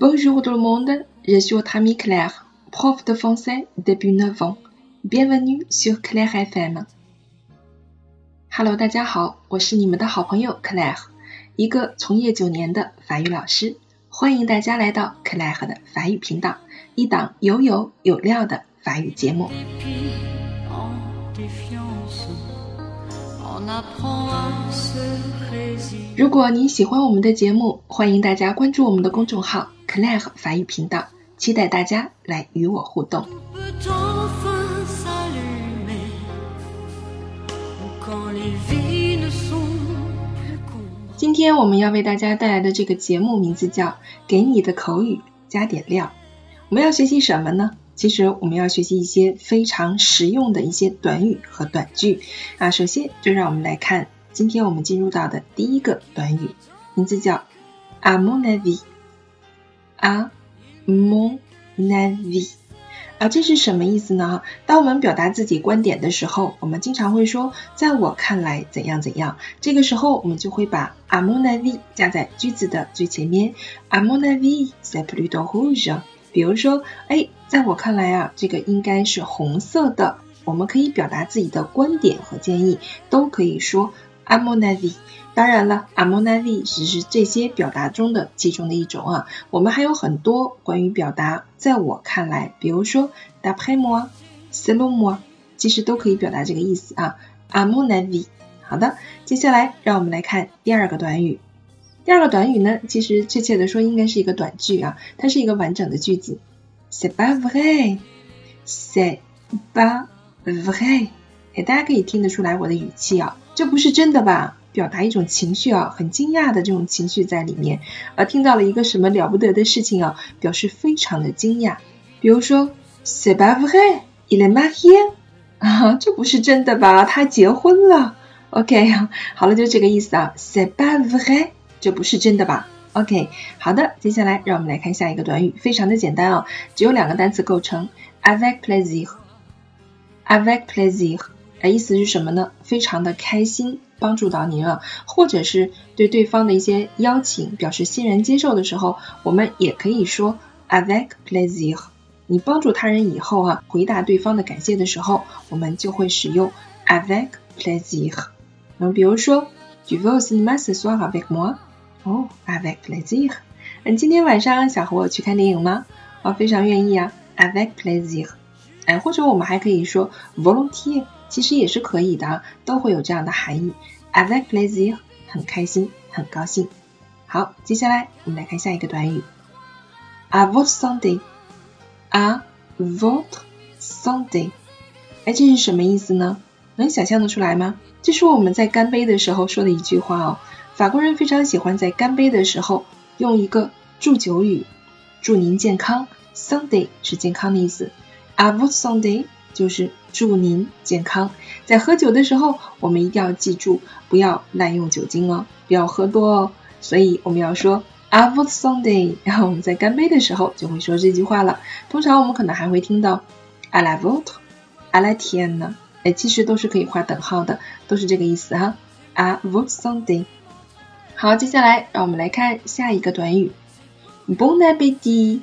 Bonjour tout le monde, je suis votre ami Claire, prof de français depuis 9 ans. Bienvenue sur Claire FM. Hello，大家好，我是你们的好朋友 Claire，一个从业九年的法语老师。欢迎大家来到 Claire 的法语频道，一档有有有料的法语节目。如果您喜欢我们的节目，欢迎大家关注我们的公众号 “Claire 法语频道”，期待大家来与我互动。今天我们要为大家带来的这个节目名字叫《给你的口语加点料》。我们要学习什么呢？其实我们要学习一些非常实用的一些短语和短句啊。首先，就让我们来看今天我们进入到的第一个短语，名字叫 "à A monavi。啊，这是什么意思呢？当我们表达自己观点的时候，我们经常会说“在我看来怎样怎样”。这个时候，我们就会把 "à mon avis" 加在句子的最前面。"à mon avis c'est plutôt rouge"。比如说，哎，在我看来啊，这个应该是红色的。我们可以表达自己的观点和建议，都可以说 a m o n a v i。当然了 a m o n a v i 只是这些表达中的其中的一种啊。我们还有很多关于表达“在我看来”，比如说 d a p a m o s e l o m o 其实都可以表达这个意思啊。a m o n a v i。好的，接下来让我们来看第二个短语。第二个短语呢，其实确切的说应该是一个短句啊，它是一个完整的句子。C'est pas vrai，c'est pas vrai。哎，大家可以听得出来我的语气啊，这不是真的吧？表达一种情绪啊，很惊讶的这种情绪在里面。而听到了一个什么了不得的事情啊，表示非常的惊讶。比如说，C'est pas vrai，il est marié。啊，这不是真的吧？他结婚了。OK，好了，就这个意思啊。C'est pas vrai。这不是真的吧？OK，好的，接下来让我们来看下一个短语，非常的简单哦，只有两个单词构成，avec plaisir，avec plaisir，意思是什么呢？非常的开心，帮助到您啊，或者是对对方的一些邀请表示欣然接受的时候，我们也可以说 avec plaisir。你帮助他人以后啊，回答对方的感谢的时候，我们就会使用 avec plaisir。那么比如说，tu veux au cinéma ce soir avec moi？哦，avec plaisir。嗯，今天晚上想和我去看电影吗？我非常愿意啊，avec plaisir。哎，或者我们还可以说 volontiers，其实也是可以的，都会有这样的含义。avec plaisir，很开心，很高兴。好，接下来我们来看下一个短语，à votre santé，à votre santé。哎，这是什么意思呢？能想象得出来吗？这是我们在干杯的时候说的一句话哦。法国人非常喜欢在干杯的时候用一个祝酒语，祝您健康。Sunday 是健康的意思 I vote Sunday 就是祝您健康。在喝酒的时候，我们一定要记住不要滥用酒精哦，不要喝多哦。所以我们要说 A vous Sunday，然后我们在干杯的时候就会说这句话了。通常我们可能还会听到，I la vôtre，À la tienne，哎，其实都是可以画等号的，都是这个意思哈。À vous Sunday。好，接下来让我们来看下一个短语，bon appétit。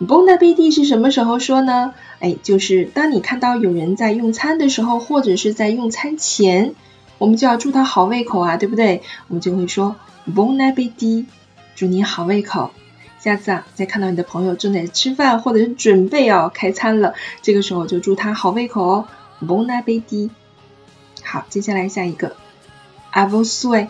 Bon appétit 是什么时候说呢？哎，就是当你看到有人在用餐的时候，或者是在用餐前，我们就要祝他好胃口啊，对不对？我们就会说 bon appétit，祝你好胃口。下次啊，再看到你的朋友正在吃饭，或者是准备要开餐了，这个时候就祝他好胃口哦，bon appétit。好，接下来下一个，à vos souhaits。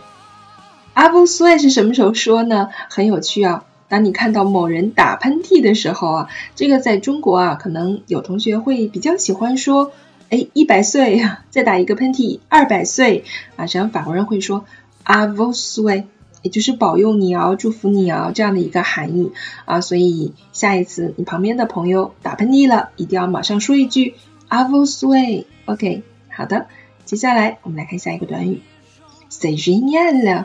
阿布苏爱是什么时候说呢？很有趣啊！当你看到某人打喷嚏的时候啊，这个在中国啊，可能有同学会比较喜欢说，哎，一百岁 再打一个喷嚏，二百岁啊，这样法国人会说阿布苏爱，也就是保佑你啊，祝福你啊这样的一个含义啊。所以下一次你旁边的朋友打喷嚏了，一定要马上说一句阿布苏爱。OK，好的，接下来我们来看下一个短语，C'est génial。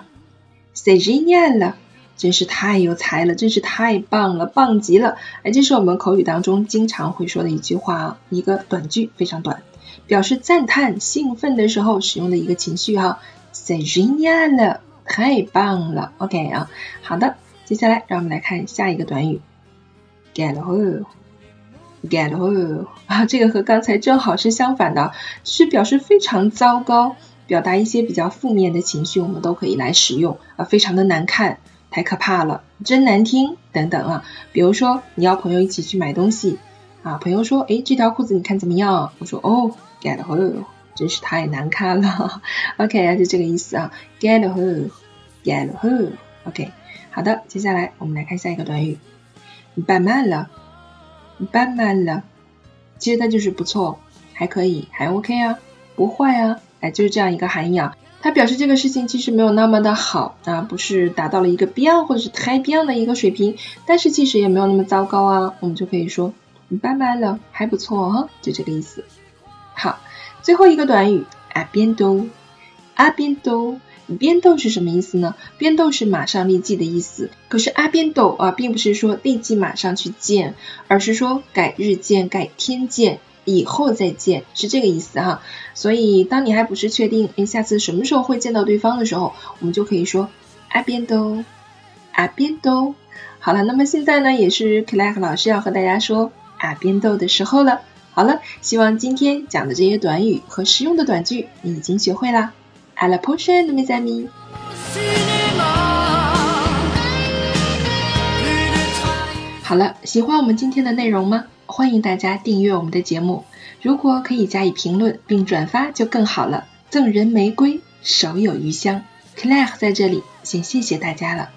say genial 了，真是太有才了，真是太棒了，棒极了！哎，这是我们口语当中经常会说的一句话啊，一个短句，非常短，表示赞叹、兴奋的时候使用的一个情绪哈。say genial 了，太棒了！OK 啊，好的，接下来让我们来看下一个短语 get hole，get hole 啊，这个和刚才正好是相反的，是表示非常糟糕，表达一些比较负面的情绪，我们都可以来使用啊，非常的难看，太可怕了，真难听等等啊。比如说你要朋友一起去买东西啊，朋友说，哎，这条裤子你看怎么样？我说，哦，get hole，真是太难看了。OK，就这个意思啊，get hole，get hole，OK。好的，接下来我们来看下一个短语，办慢了，办慢了，其实它就是不错，还可以，还 OK 啊，不坏啊，哎，就是这样一个含义啊。它表示这个事情其实没有那么的好啊，不是达到了一个 bien 或者是太 bien 的一个水平，但是其实也没有那么糟糕啊，我们就可以说拜拜了，还不错哈，就这个意思。好，最后一个短语，a bientôt，a bientôt。边斗是什么意思呢？边斗是马上立即的意思。可是阿边斗啊，并不是说立即马上去见，而是说改日见、改天见、以后再见，是这个意思哈。所以当你还不是确定，哎，下次什么时候会见到对方的时候，我们就可以说阿边斗，阿边斗。好了，那么现在呢，也是 Claire 老师要和大家说阿边斗的时候了。好了，希望今天讲的这些短语和实用的短句，你已经学会啦。À la prochaine, mes amis. cinéma 好了，喜欢我们今天的内容吗？欢迎大家订阅我们的节目。如果可以加以评论并转发就更好了。赠人玫瑰，手有余香。Claire 在这里，先谢谢大家了。